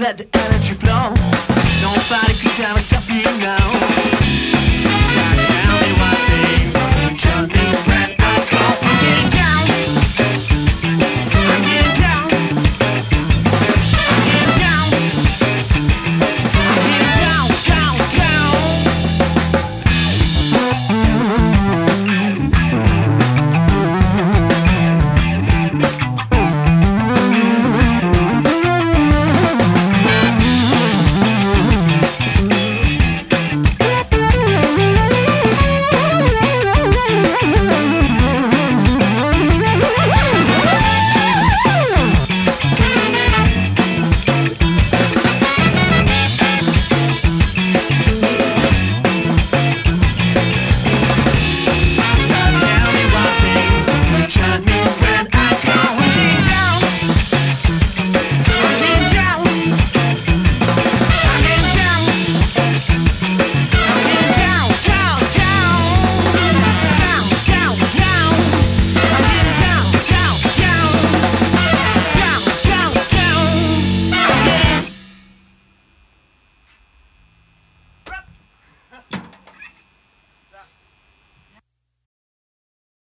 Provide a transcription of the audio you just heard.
let the energy flow. Nobody could ever stop you now.